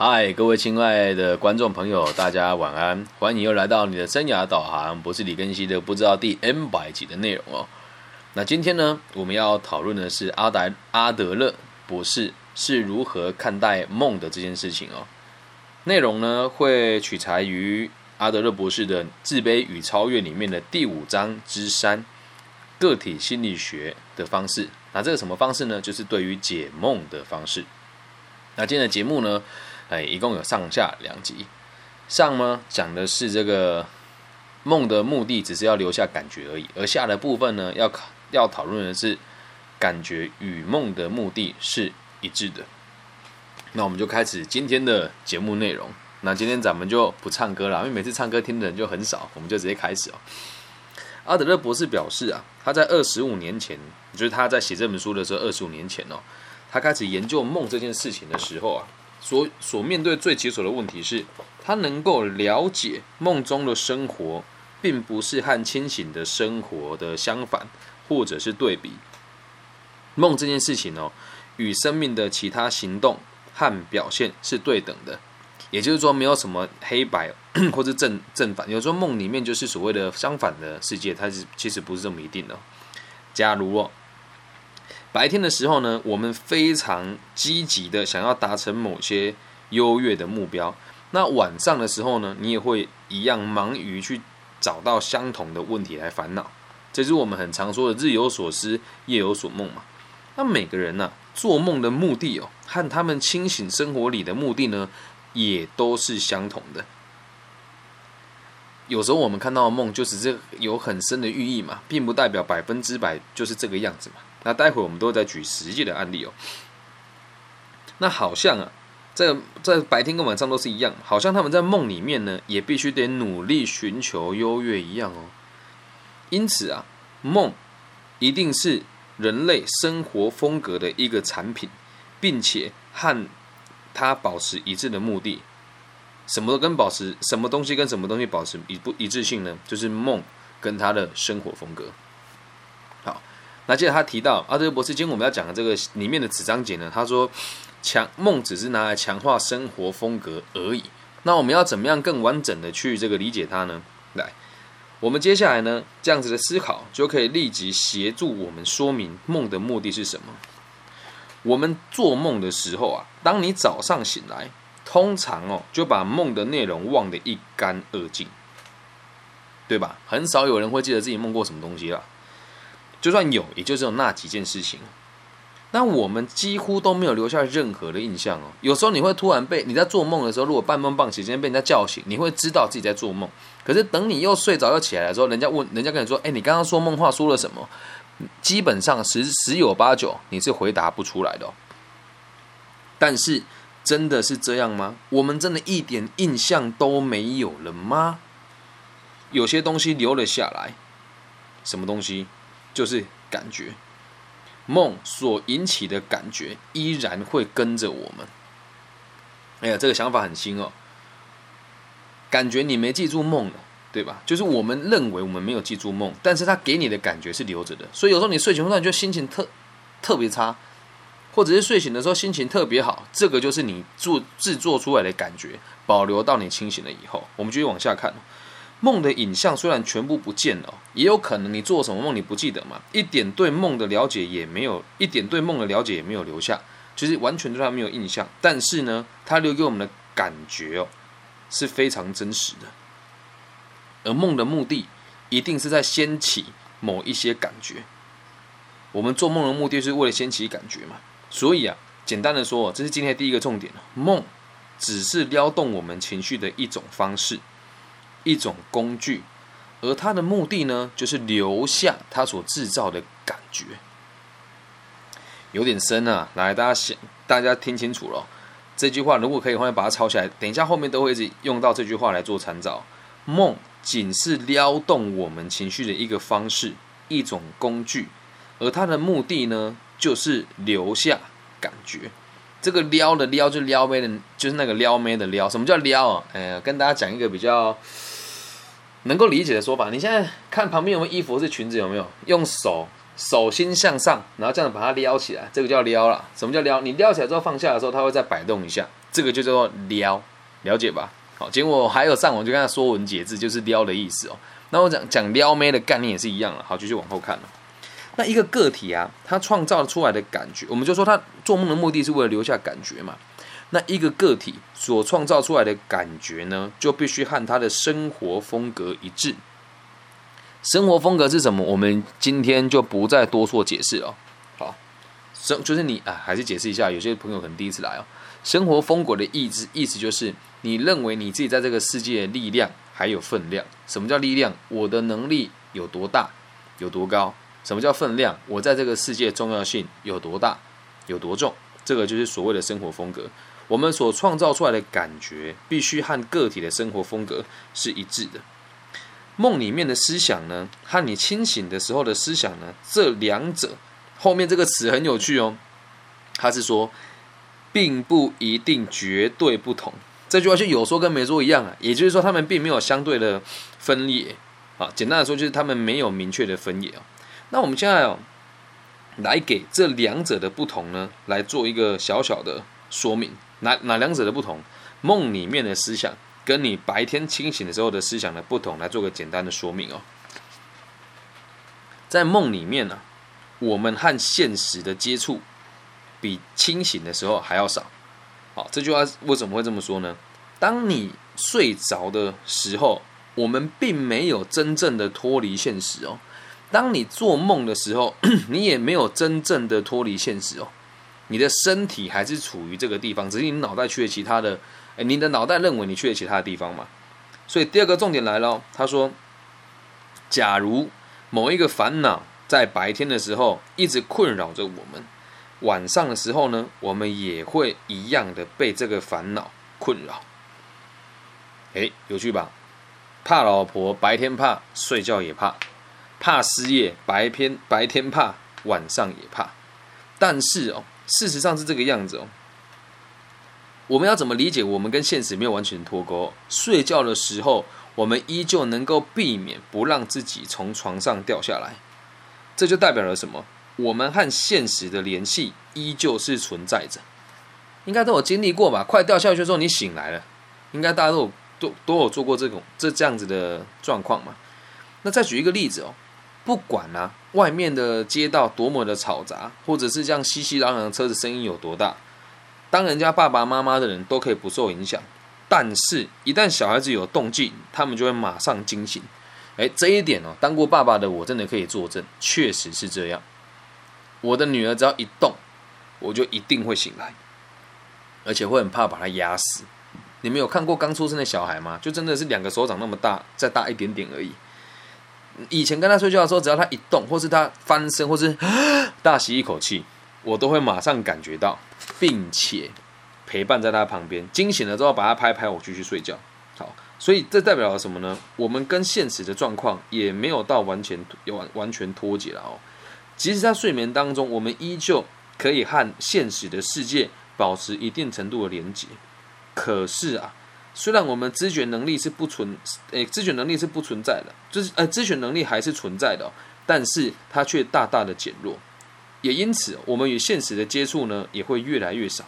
嗨，各位亲爱的观众朋友，大家晚安！欢迎又来到你的生涯导航，不是李根熙的不知道第 N 百集的内容哦。那今天呢，我们要讨论的是阿达阿德勒博士是如何看待梦的这件事情哦。内容呢会取材于阿德勒博士的《自卑与超越》里面的第五章之三个体心理学的方式。那这个什么方式呢？就是对于解梦的方式。那今天的节目呢？哎，一共有上下两集。上呢讲的是这个梦的目的，只是要留下感觉而已；而下的部分呢，要考要讨论的是感觉与梦的目的是一致的。那我们就开始今天的节目内容。那今天咱们就不唱歌了，因为每次唱歌听的人就很少，我们就直接开始哦。阿德勒博士表示啊，他在二十五年前，就是他在写这本书的时候，二十五年前哦，他开始研究梦这件事情的时候啊。所所面对最棘手的问题是，他能够了解梦中的生活，并不是和清醒的生活的相反，或者是对比。梦这件事情哦，与生命的其他行动和表现是对等的，也就是说，没有什么黑白 或者正正反。有时候梦里面就是所谓的相反的世界，它是其实不是这么一定的。假如哦。白天的时候呢，我们非常积极的想要达成某些优越的目标。那晚上的时候呢，你也会一样忙于去找到相同的问题来烦恼。这是我们很常说的“日有所思，夜有所梦”嘛。那每个人呢，做梦的目的哦，和他们清醒生活里的目的呢，也都是相同的。有时候我们看到的梦，就只是有很深的寓意嘛，并不代表百分之百就是这个样子嘛。那待会我们都在举实际的案例哦。那好像啊，在在白天跟晚上都是一样，好像他们在梦里面呢，也必须得努力寻求优越一样哦。因此啊，梦一定是人类生活风格的一个产品，并且和它保持一致的目的。什么都跟保持什么东西跟什么东西保持一不一致性呢？就是梦跟他的生活风格。那接着他提到阿德博士，今天我们要讲的这个里面的子章节呢，他说强梦只是拿来强化生活风格而已。那我们要怎么样更完整的去这个理解它呢？来，我们接下来呢这样子的思考，就可以立即协助我们说明梦的目的是什么。我们做梦的时候啊，当你早上醒来，通常哦就把梦的内容忘得一干二净，对吧？很少有人会记得自己梦过什么东西了。就算有，也就只有那几件事情。那我们几乎都没有留下任何的印象哦。有时候你会突然被你在做梦的时候，如果半梦半醒，今天被人家叫醒，你会知道自己在做梦。可是等你又睡着又起来的时候，人家问，人家跟你说：“哎，你刚刚说梦话说了什么？”基本上十十有八九你是回答不出来的。但是真的是这样吗？我们真的一点印象都没有了吗？有些东西留了下来，什么东西？就是感觉，梦所引起的感觉依然会跟着我们。哎呀，这个想法很新哦。感觉你没记住梦了，对吧？就是我们认为我们没有记住梦，但是他给你的感觉是留着的。所以有时候你睡醒突然就心情特特别差，或者是睡醒的时候心情特别好，这个就是你做制作出来的感觉，保留到你清醒了以后。我们继续往下看。梦的影像虽然全部不见了，也有可能你做什么梦你不记得嘛？一点对梦的了解也没有，一点对梦的了解也没有留下，就是完全对他没有印象。但是呢，他留给我们的感觉哦，是非常真实的。而梦的目的，一定是在掀起某一些感觉。我们做梦的目的是为了掀起感觉嘛？所以啊，简单的说，这是今天第一个重点梦只是撩动我们情绪的一种方式。一种工具，而它的目的呢，就是留下它所制造的感觉。有点深啊，来，大家想，大家听清楚了。这句话如果可以的话，把它抄下来。等一下后面都会一直用到这句话来做参照。梦仅是撩动我们情绪的一个方式，一种工具，而它的目的呢，就是留下感觉。这个撩的撩，就撩妹的，就是那个撩妹的撩。什么叫撩啊？哎，跟大家讲一个比较。能够理解的说法，你现在看旁边有没有衣服是裙子有没有？用手手心向上，然后这样把它撩起来，这个叫撩了。什么叫撩？你撩起来之后放下的时候，它会再摆动一下，这个就叫做撩，了解吧？好，结果还有上网就跟他说文解字，就是撩的意思哦。那我讲讲撩妹的概念也是一样了。好，继续往后看。那一个个体啊，他创造出来的感觉，我们就说他做梦的目的是为了留下感觉嘛。那一个个体所创造出来的感觉呢，就必须和他的生活风格一致。生活风格是什么？我们今天就不再多做解释了。好，生就是你啊，还是解释一下。有些朋友可能第一次来哦。生活风格的意志，意思就是你认为你自己在这个世界力量还有分量。什么叫力量？我的能力有多大，有多高？什么叫分量？我在这个世界重要性有多大，有多重？这个就是所谓的生活风格。我们所创造出来的感觉，必须和个体的生活风格是一致的。梦里面的思想呢，和你清醒的时候的思想呢，这两者后面这个词很有趣哦。他是说，并不一定绝对不同。这句话就有说跟没说一样啊。也就是说，他们并没有相对的分裂啊。简单的说，就是他们没有明确的分野哦。那我们现在哦，来给这两者的不同呢，来做一个小小的说明。哪哪两者的不同？梦里面的思想跟你白天清醒的时候的思想的不同，来做个简单的说明哦。在梦里面呢，我们和现实的接触比清醒的时候还要少。好，这句话为什么会这么说呢？当你睡着的时候，我们并没有真正的脱离现实哦。当你做梦的时候，你也没有真正的脱离现实哦，你的身体还是处于这个地方，只是你脑袋去了其他的，哎，你的脑袋认为你去了其他的地方嘛。所以第二个重点来了，他说，假如某一个烦恼在白天的时候一直困扰着我们，晚上的时候呢，我们也会一样的被这个烦恼困扰。哎，有趣吧？怕老婆，白天怕，睡觉也怕。怕失业，白天白天怕，晚上也怕。但是哦，事实上是这个样子哦。我们要怎么理解？我们跟现实没有完全脱钩。睡觉的时候，我们依旧能够避免不让自己从床上掉下来。这就代表了什么？我们和现实的联系依旧是存在着。应该都有经历过吧？快掉下去的时候，你醒来了。应该大家都有都都有做过这种这这样子的状况嘛？那再举一个例子哦。不管啊，外面的街道多么的嘈杂，或者是这样熙熙攘攘的车子声音有多大，当人家爸爸妈妈的人都可以不受影响。但是，一旦小孩子有动静，他们就会马上惊醒。哎，这一点哦，当过爸爸的我真的可以作证，确实是这样。我的女儿只要一动，我就一定会醒来，而且会很怕把她压死。你们有看过刚出生的小孩吗？就真的是两个手掌那么大，再大一点点而已。以前跟他睡觉的时候，只要他一动，或是他翻身，或是大吸一口气，我都会马上感觉到，并且陪伴在他旁边。惊醒了之后，把他拍拍，我继续睡觉。好，所以这代表了什么呢？我们跟现实的状况也没有到完全完完全脱节了哦。即使在睡眠当中，我们依旧可以和现实的世界保持一定程度的连接。可是啊。虽然我们知觉能力是不存，诶，知觉能力是不存在的，就是呃，知觉能力还是存在的，但是它却大大的减弱，也因此，我们与现实的接触呢，也会越来越少。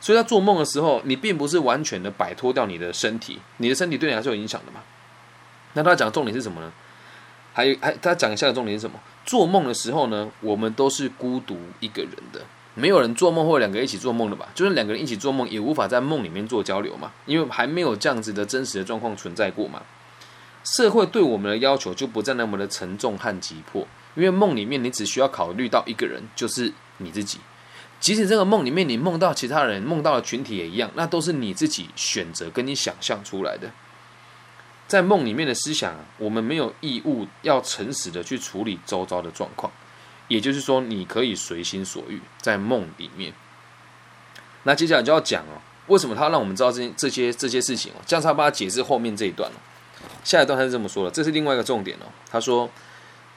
所以，在做梦的时候，你并不是完全的摆脱掉你的身体，你的身体对你还是有影响的嘛？那他讲重点是什么呢？还有，还他讲一下的重点是什么？做梦的时候呢，我们都是孤独一个人的。没有人做梦或两个人一起做梦的吧？就是两个人一起做梦，也无法在梦里面做交流嘛，因为还没有这样子的真实的状况存在过嘛。社会对我们的要求就不再那么的沉重和急迫，因为梦里面你只需要考虑到一个人，就是你自己。即使这个梦里面你梦到其他人，梦到了群体也一样，那都是你自己选择跟你想象出来的。在梦里面的思想，我们没有义务要诚实的去处理周遭的状况。也就是说，你可以随心所欲在梦里面。那接下来就要讲哦，为什么他让我们知道这些这些这些事情哦？这样他帮他解释后面这一段哦。下一段他是这么说的，这是另外一个重点哦。他说，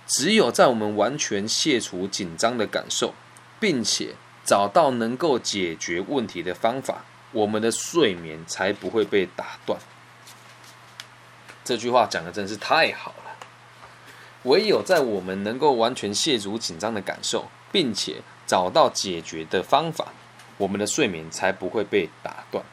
只有在我们完全卸除紧张的感受，并且找到能够解决问题的方法，我们的睡眠才不会被打断。这句话讲的真是太好了。唯有在我们能够完全卸除紧张的感受，并且找到解决的方法，我们的睡眠才不会被打断。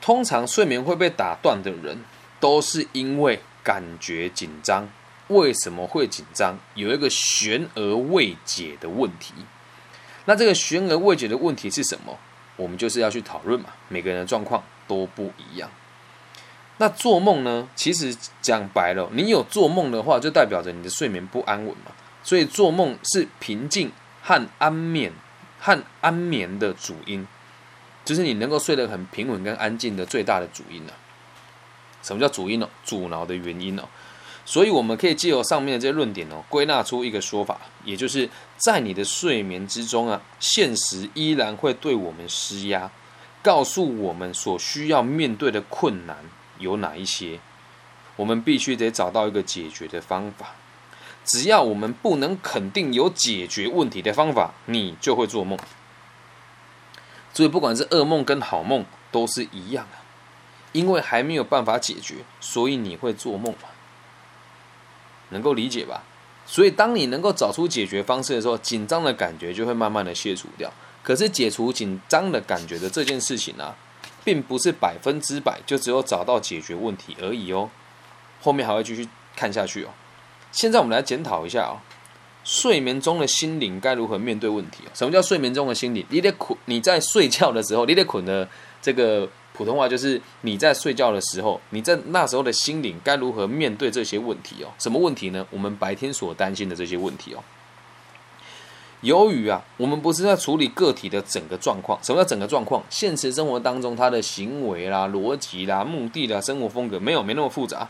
通常睡眠会被打断的人，都是因为感觉紧张。为什么会紧张？有一个悬而未解的问题。那这个悬而未解的问题是什么？我们就是要去讨论嘛。每个人的状况都不一样。那做梦呢？其实讲白了，你有做梦的话，就代表着你的睡眠不安稳嘛。所以做梦是平静和安眠和安眠的主因，就是你能够睡得很平稳跟安静的最大的主因呢。什么叫主因呢？阻挠的原因哦。所以我们可以借由上面的这些论点哦，归纳出一个说法，也就是在你的睡眠之中啊，现实依然会对我们施压，告诉我们所需要面对的困难有哪一些，我们必须得找到一个解决的方法。只要我们不能肯定有解决问题的方法，你就会做梦。所以不管是噩梦跟好梦都是一样的，因为还没有办法解决，所以你会做梦嘛。能够理解吧？所以当你能够找出解决方式的时候，紧张的感觉就会慢慢的卸除掉。可是解除紧张的感觉的这件事情呢，并不是百分之百就只有找到解决问题而已哦。后面还会继续看下去哦。现在我们来检讨一下哦，睡眠中的心灵该如何面对问题什么叫睡眠中的心灵？你得捆，你在睡觉的时候，你得捆的这个。普通话就是你在睡觉的时候，你在那时候的心灵该如何面对这些问题哦？什么问题呢？我们白天所担心的这些问题哦。由于啊，我们不是在处理个体的整个状况。什么叫整个状况？现实生活当中他的行为啦、逻辑啦、目的啦、生活风格没有没那么复杂，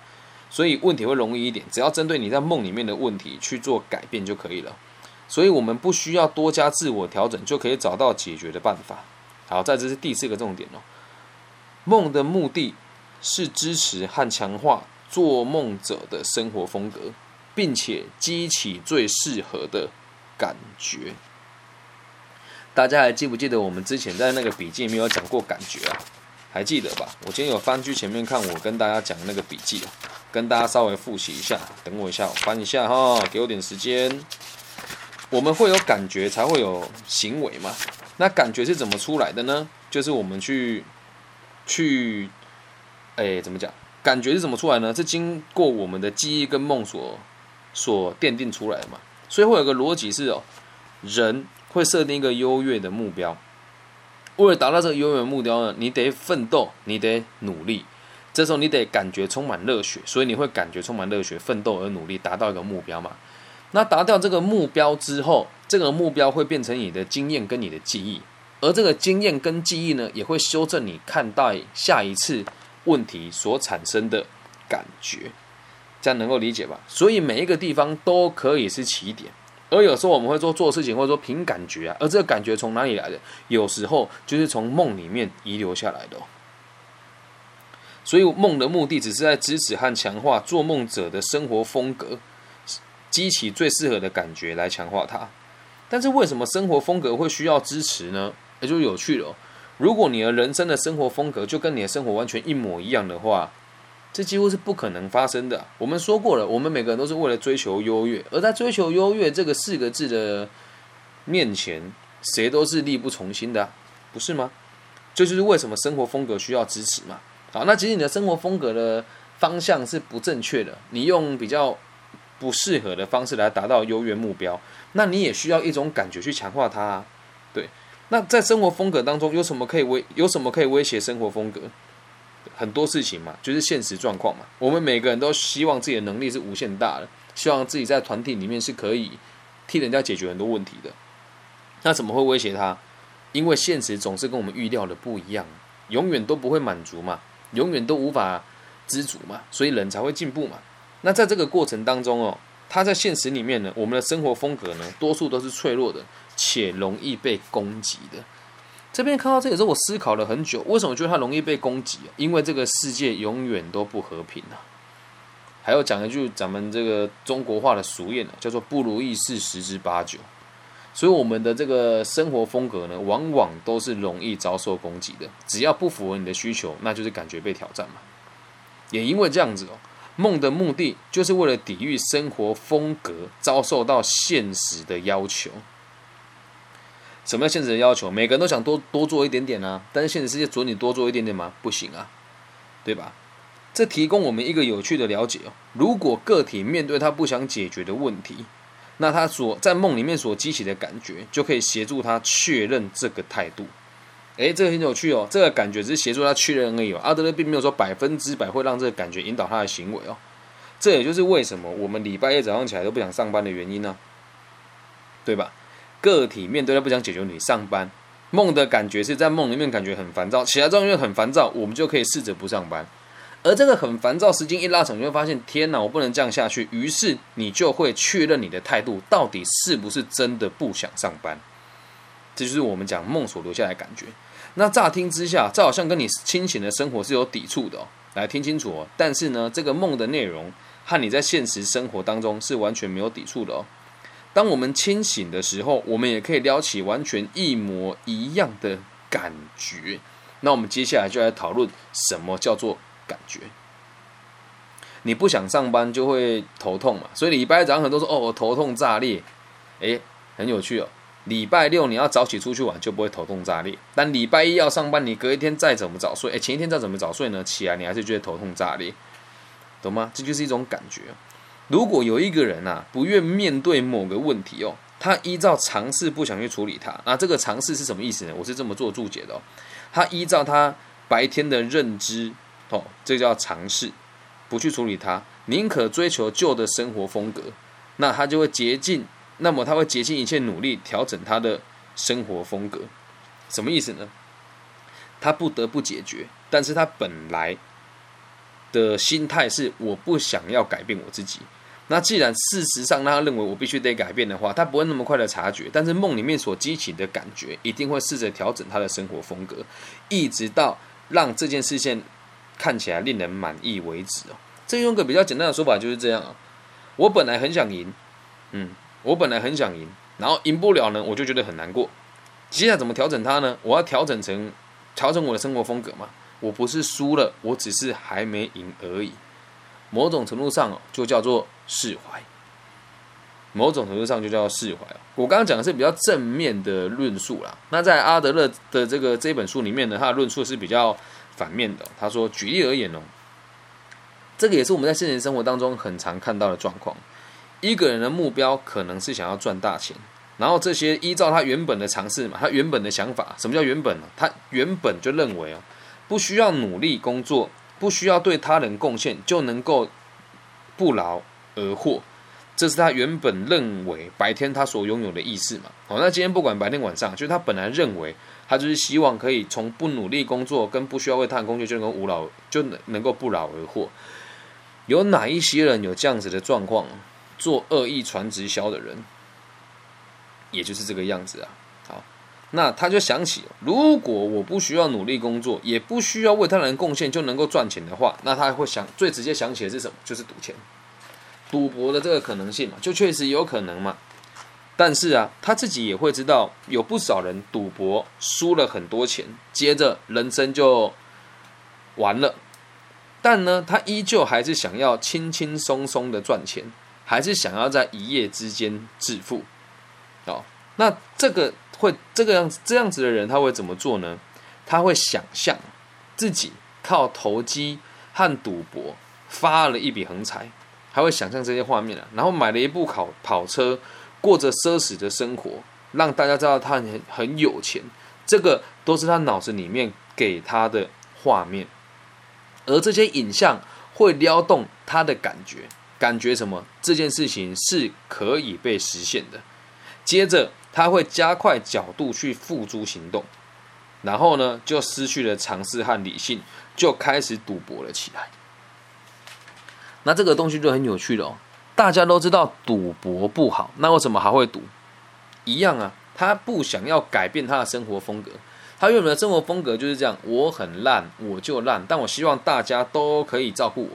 所以问题会容易一点。只要针对你在梦里面的问题去做改变就可以了。所以我们不需要多加自我调整，就可以找到解决的办法。好，在这是第四个重点哦。梦的目的是支持和强化做梦者的生活风格，并且激起最适合的感觉。大家还记不记得我们之前在那个笔记里面有讲过感觉啊？还记得吧？我今天有翻去前面看，我跟大家讲那个笔记啊，跟大家稍微复习一下。等我一下，我翻一下哈，给我点时间。我们会有感觉，才会有行为嘛？那感觉是怎么？出来的呢？就是我们去。去，哎，怎么？讲？感觉是怎么？出来呢？是经过我们的记忆跟梦所所奠定出来的嘛？所以会有个逻辑是哦，人会设定一个优越的目标，为了达到这个优越的目标呢，你得奋斗，你得努力。这时候你得感觉充满热血，所以你会感觉充满热血，奋斗而努力，达到一个目标嘛？那达到这个目标之后，这个目标会变成你的经验跟你的记忆。而这个经验跟记忆呢，也会修正你看待下一次问题所产生的感觉，这样能够理解吧？所以每一个地方都可以是起点，而有时候我们会说做事情，或者说凭感觉啊，而这个感觉从哪里来的？有时候就是从梦里面遗留下来的。所以梦的目的只是在支持和强化做梦者的生活风格，激起最适合的感觉来强化它。但是为什么生活风格会需要支持呢？也就有趣了。如果你的人生的生活风格就跟你的生活完全一模一样的话，这几乎是不可能发生的。我们说过了，我们每个人都是为了追求优越，而在追求优越这个四个字的面前，谁都是力不从心的，不是吗？这就是为什么生活风格需要支持嘛。好，那其实你的生活风格的方向是不正确的，你用比较不适合的方式来达到优越目标，那你也需要一种感觉去强化它，啊对。那在生活风格当中有什么可以威有什么可以威胁生活风格？很多事情嘛，就是现实状况嘛。我们每个人都希望自己的能力是无限大的，希望自己在团体里面是可以替人家解决很多问题的。那怎么会威胁他？因为现实总是跟我们预料的不一样，永远都不会满足嘛，永远都无法知足嘛，所以人才会进步嘛。那在这个过程当中哦，他在现实里面呢，我们的生活风格呢，多数都是脆弱的。且容易被攻击的。这边看到这个时候，我思考了很久，为什么觉得它容易被攻击啊？因为这个世界永远都不和平啊。还要讲一句咱们这个中国话的俗谚呢，叫做“不如意事十之八九”。所以我们的这个生活风格呢，往往都是容易遭受攻击的。只要不符合你的需求，那就是感觉被挑战嘛。也因为这样子哦，梦的目的就是为了抵御生活风格遭受到现实的要求。什么样现实的要求？每个人都想多多做一点点啊，但是现实世界准你多做一点点吗？不行啊，对吧？这提供我们一个有趣的了解哦。如果个体面对他不想解决的问题，那他所在梦里面所激起的感觉，就可以协助他确认这个态度。诶，这个很有趣哦。这个感觉只是协助他确认而已哦。阿德勒并没有说百分之百会让这个感觉引导他的行为哦。这也就是为什么我们礼拜一早上起来都不想上班的原因呢？对吧？个体面对他不想解决你，上班梦的感觉是在梦里面感觉很烦躁，起来之后因为很烦躁，我们就可以试着不上班。而这个很烦躁，时间一拉长，你会发现，天哪，我不能这样下去。于是你就会确认你的态度到底是不是真的不想上班。这就是我们讲梦所留下来的感觉。那乍听之下，这好像跟你清醒的生活是有抵触的哦。来听清楚哦。但是呢，这个梦的内容和你在现实生活当中是完全没有抵触的哦。当我们清醒的时候，我们也可以撩起完全一模一样的感觉。那我们接下来就来讨论什么叫做。感觉，你不想上班就会头痛嘛，所以礼拜早上很多说哦，我头痛炸裂，诶，很有趣哦。礼拜六你要早起出去玩就不会头痛炸裂，但礼拜一要上班，你隔一天再怎么早睡，诶，前一天再怎么早睡呢，起来你还是觉得头痛炸裂，懂吗？这就是一种感觉。如果有一个人啊，不愿面对某个问题哦，他依照尝试不想去处理它，那这个尝试是什么意思呢？我是这么做注解的哦，他依照他白天的认知。哦，这叫尝试，不去处理它，宁可追求旧的生活风格，那他就会竭尽，那么他会竭尽一切努力调整他的生活风格，什么意思呢？他不得不解决，但是他本来的心态是我不想要改变我自己。那既然事实上他认为我必须得改变的话，他不会那么快的察觉，但是梦里面所激起的感觉一定会试着调整他的生活风格，一直到让这件事情。看起来令人满意为止哦。这用个比较简单的说法就是这样啊。我本来很想赢，嗯，我本来很想赢，然后赢不了呢，我就觉得很难过。接下来怎么调整它呢？我要调整成调整我的生活风格嘛。我不是输了，我只是还没赢而已。某种程度上，就叫做释怀。某种程度上就叫做释怀我刚刚讲的是比较正面的论述啦。那在阿德勒的这个这本书里面呢，他的论述是比较。反面的，他说：“举例而言哦，这个也是我们在现实生活当中很常看到的状况。一个人的目标可能是想要赚大钱，然后这些依照他原本的尝试嘛，他原本的想法，什么叫原本呢？他原本就认为哦，不需要努力工作，不需要对他人贡献，就能够不劳而获。这是他原本认为白天他所拥有的意识嘛。好，那今天不管白天晚上，就是他本来认为。”他就是希望可以从不努力工作跟不需要为他人工作就能够无劳就能能够不劳而获。有哪一些人有这样子的状况？做恶意传直销的人，也就是这个样子啊。那他就想起，如果我不需要努力工作，也不需要为他人贡献就能够赚钱的话，那他会想最直接想起的是什么？就是赌钱、赌博的这个可能性嘛，就确实有可能嘛。但是啊，他自己也会知道，有不少人赌博输了很多钱，接着人生就完了。但呢，他依旧还是想要轻轻松松的赚钱，还是想要在一夜之间致富。哦，那这个会这个样子这样子的人，他会怎么做呢？他会想象自己靠投机和赌博发了一笔横财，还会想象这些画面啊，然后买了一部跑跑车。过着奢侈的生活，让大家知道他很很有钱，这个都是他脑子里面给他的画面，而这些影像会撩动他的感觉，感觉什么？这件事情是可以被实现的。接着他会加快角度去付诸行动，然后呢，就失去了尝试和理性，就开始赌博了起来。那这个东西就很有趣了哦。大家都知道赌博不好，那为什么还会赌？一样啊，他不想要改变他的生活风格。他原本的生活风格就是这样：我很烂，我就烂，但我希望大家都可以照顾我。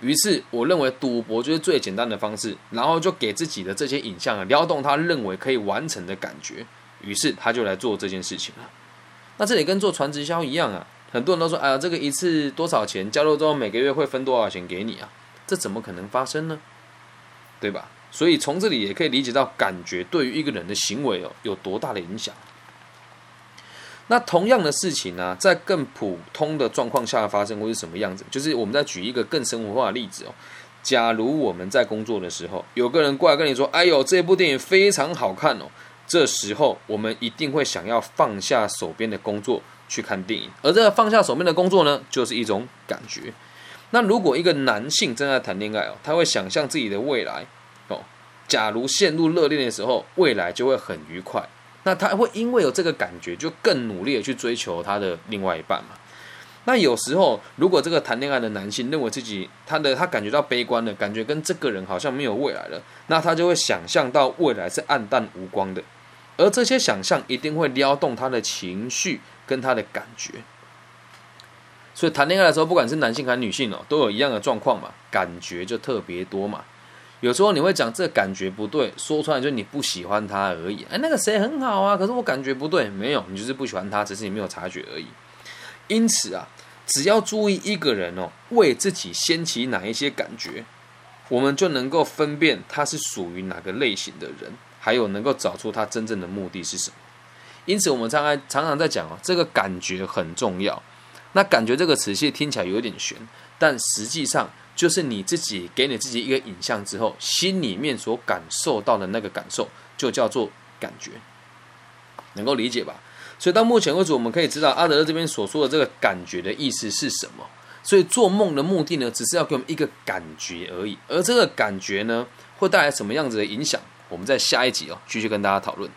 于是，我认为赌博就是最简单的方式，然后就给自己的这些影像啊，撩动他认为可以完成的感觉。于是，他就来做这件事情了。那这里跟做传直销一样啊，很多人都说：哎呀，这个一次多少钱？加入之后每个月会分多少钱给你啊？这怎么可能发生呢？对吧？所以从这里也可以理解到感觉对于一个人的行为哦有多大的影响。那同样的事情呢，在更普通的状况下发生会是什么样子？就是我们再举一个更生活化的例子哦。假如我们在工作的时候，有个人过来跟你说：“哎呦，这部电影非常好看哦。”这时候，我们一定会想要放下手边的工作去看电影。而这个放下手边的工作呢，就是一种感觉。那如果一个男性正在谈恋爱哦，他会想象自己的未来哦。假如陷入热恋的时候，未来就会很愉快。那他会因为有这个感觉，就更努力的去追求他的另外一半嘛？那有时候，如果这个谈恋爱的男性认为自己他的他感觉到悲观的感觉跟这个人好像没有未来了，那他就会想象到未来是暗淡无光的，而这些想象一定会撩动他的情绪跟他的感觉。所以谈恋爱的时候，不管是男性还是女性哦，都有一样的状况嘛，感觉就特别多嘛。有时候你会讲这感觉不对，说出来就是你不喜欢他而已。哎，那个谁很好啊，可是我感觉不对，没有，你就是不喜欢他，只是你没有察觉而已。因此啊，只要注意一个人哦，为自己掀起哪一些感觉，我们就能够分辨他是属于哪个类型的人，还有能够找出他真正的目的是什么。因此，我们常常常常在讲哦，这个感觉很重要。那感觉这个词其实听起来有点悬，但实际上。就是你自己给你自己一个影像之后，心里面所感受到的那个感受，就叫做感觉，能够理解吧？所以到目前为止，我们可以知道阿德勒这边所说的这个感觉的意思是什么。所以做梦的目的呢，只是要给我们一个感觉而已。而这个感觉呢，会带来什么样子的影响？我们在下一集哦，继续跟大家讨论。